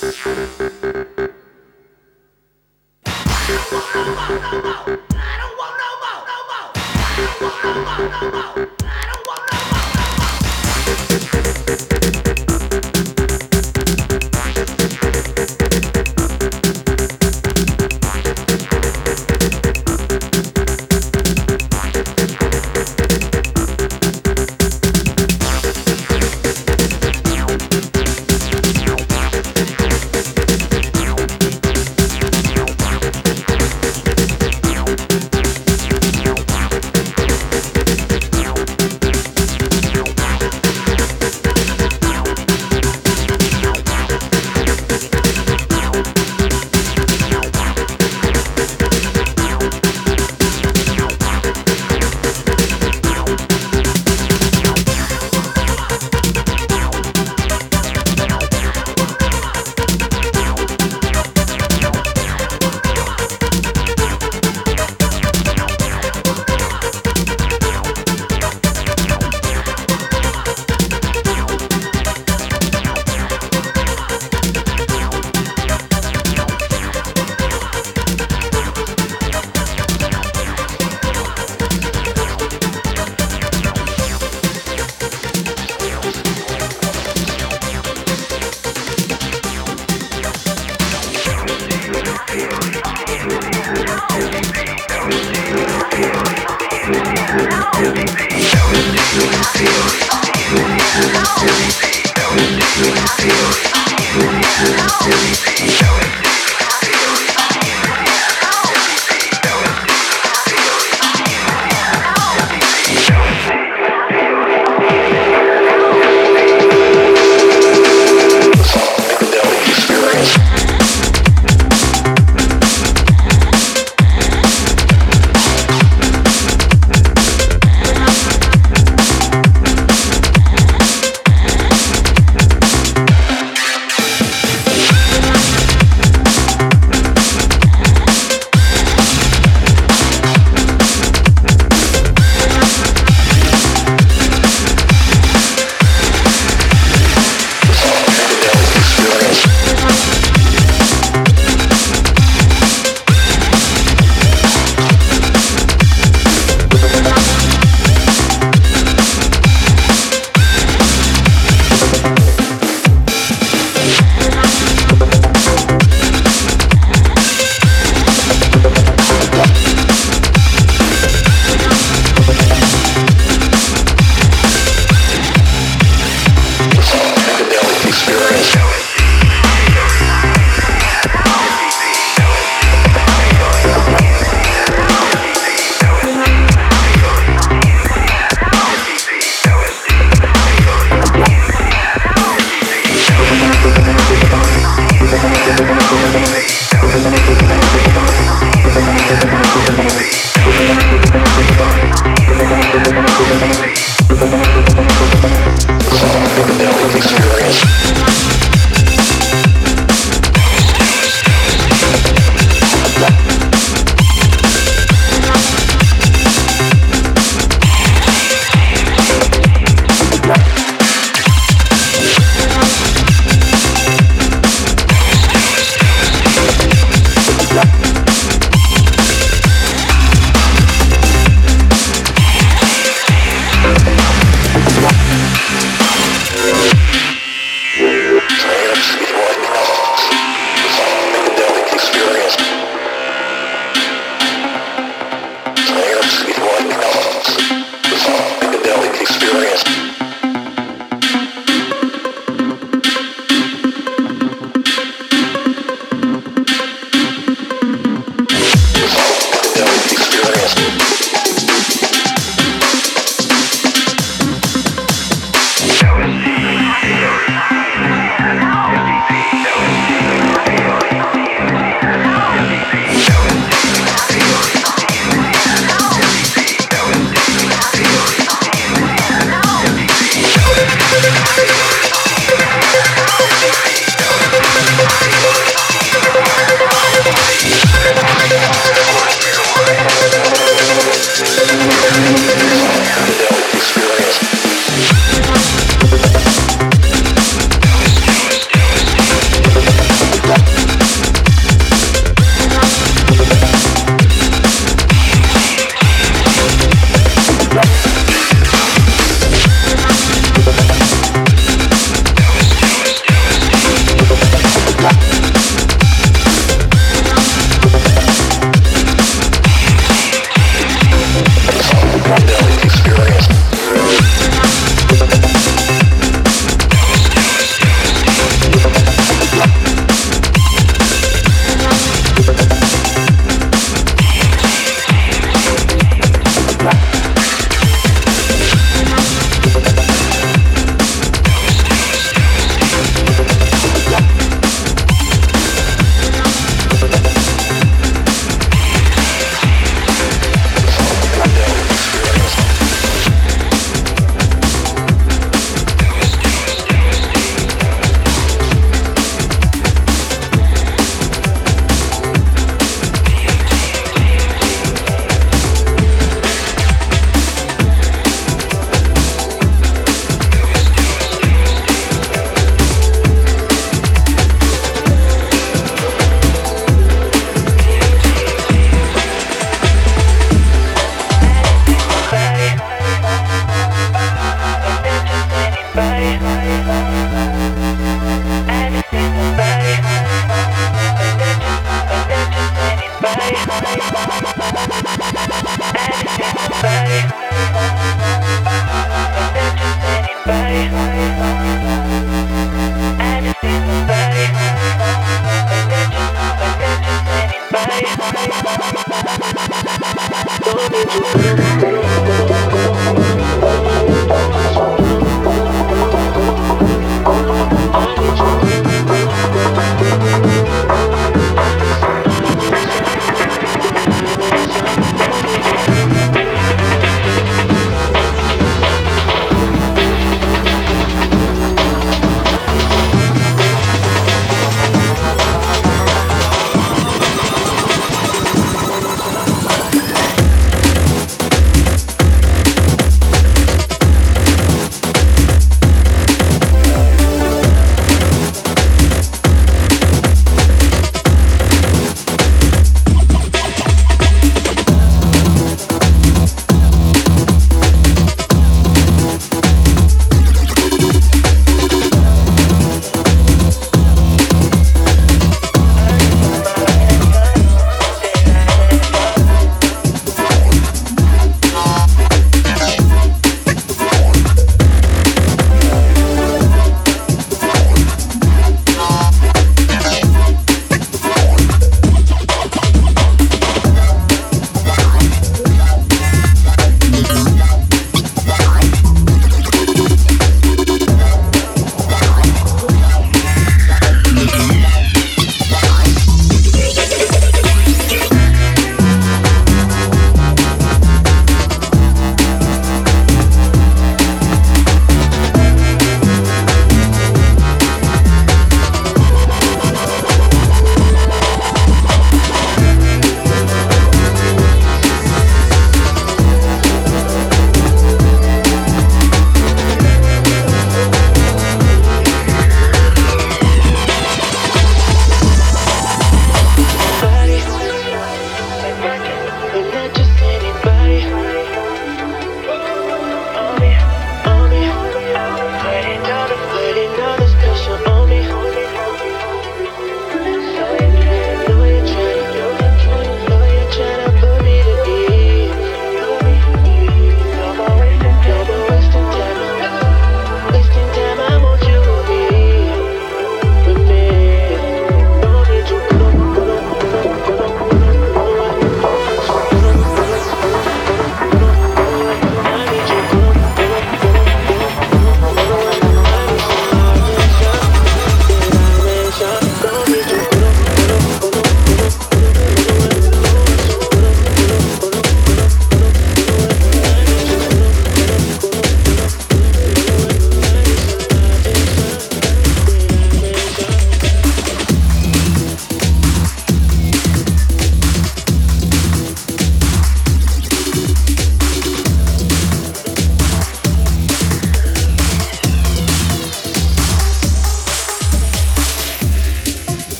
Gracias.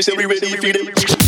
Me say we ready for them.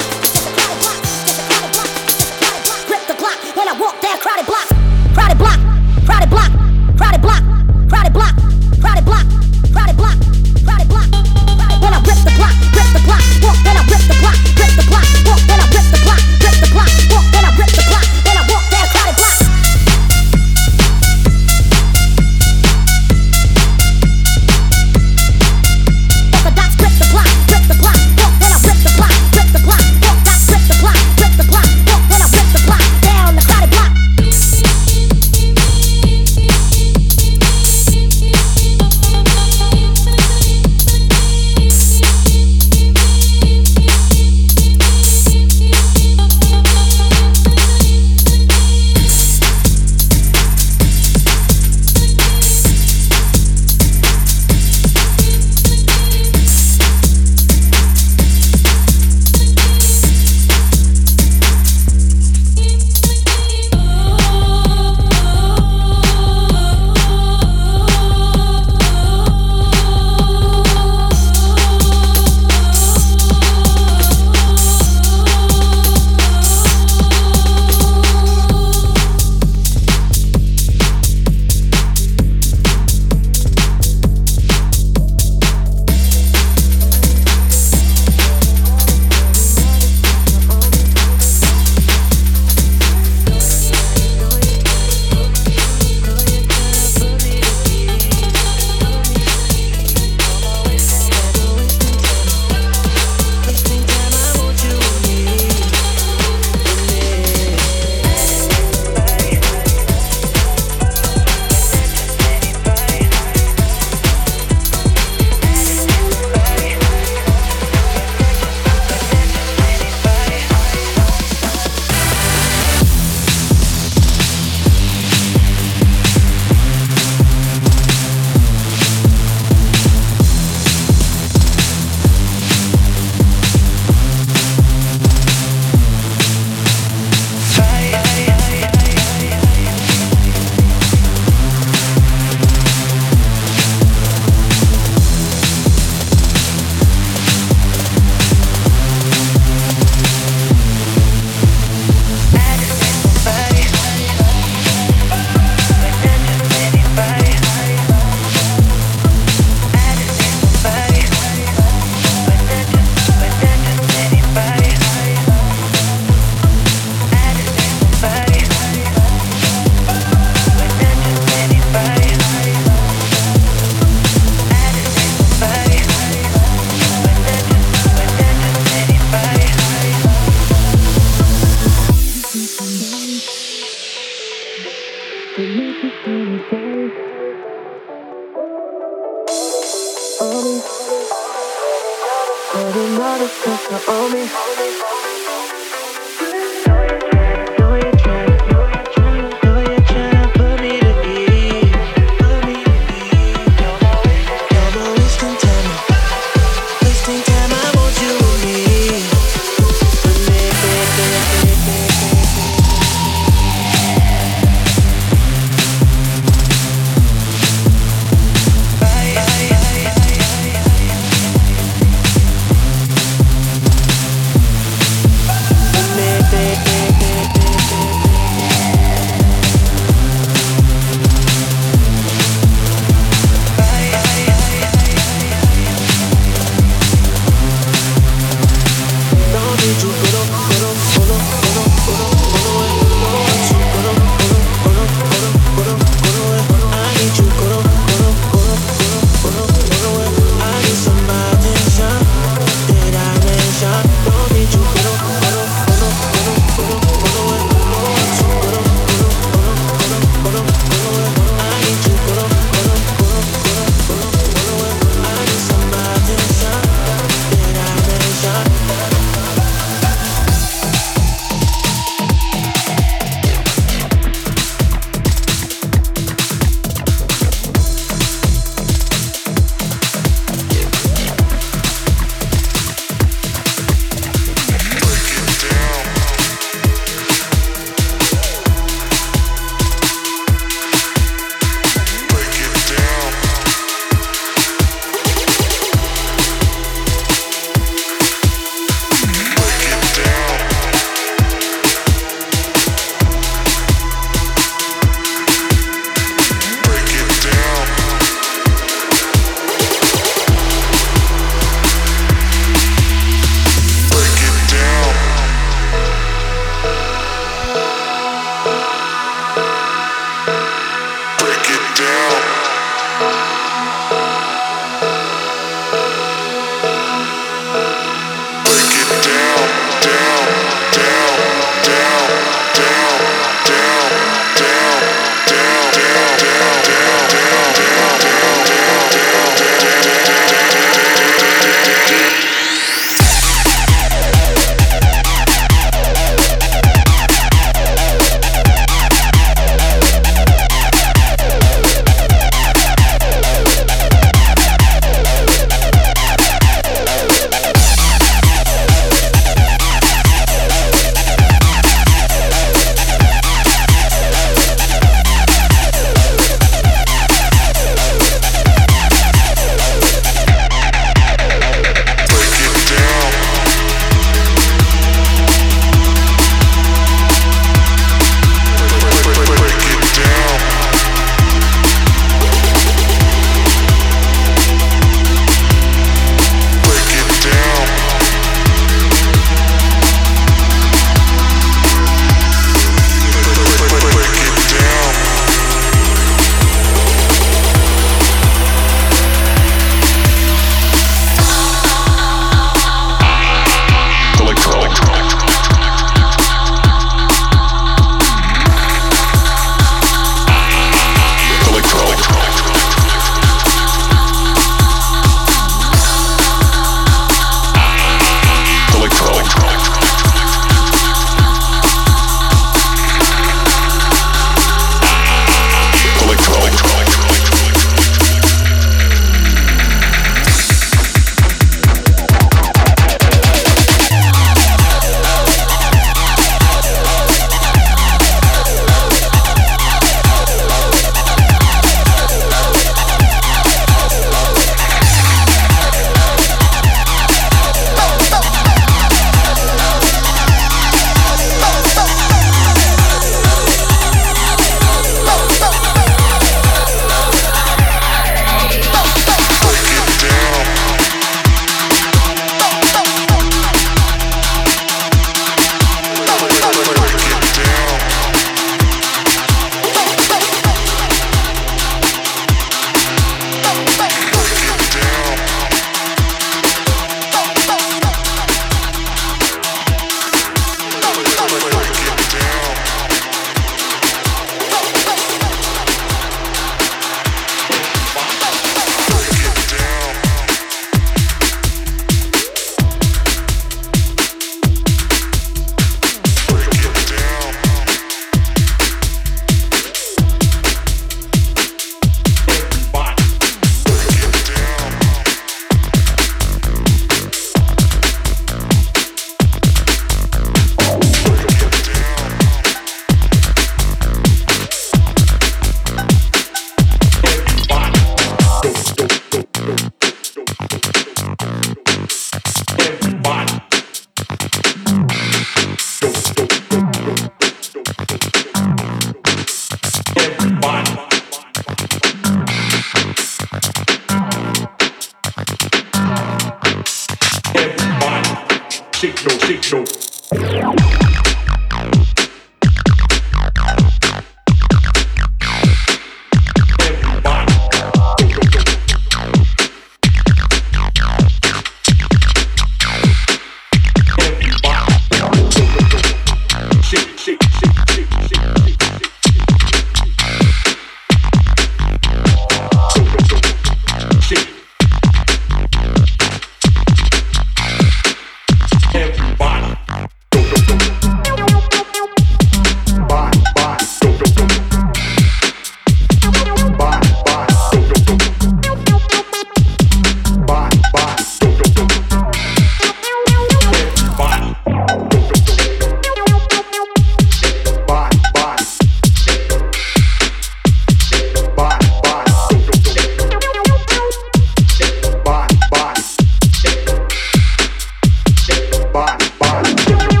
body, body.